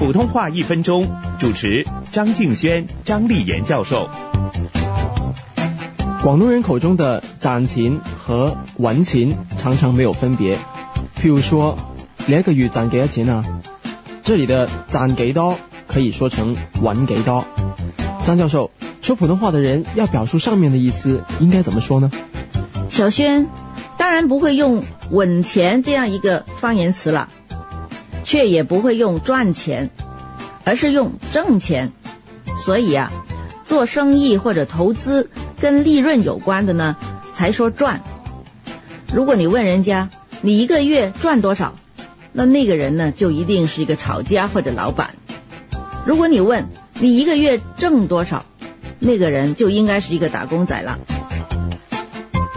普通话一分钟，主持张敬轩、张丽妍教授。广东人口中的攒钱和玩钱常常没有分别。譬如说，你一个月賺幾多钱啊？这里的攒几多可以说成玩几多。张教授，说普通话的人要表述上面的意思，应该怎么说呢？小轩，当然不会用稳钱”这样一个方言词了，却也不会用赚钱，而是用挣钱。所以啊，做生意或者投资。跟利润有关的呢，才说赚。如果你问人家你一个月赚多少，那那个人呢就一定是一个炒家或者老板。如果你问你一个月挣多少，那个人就应该是一个打工仔了。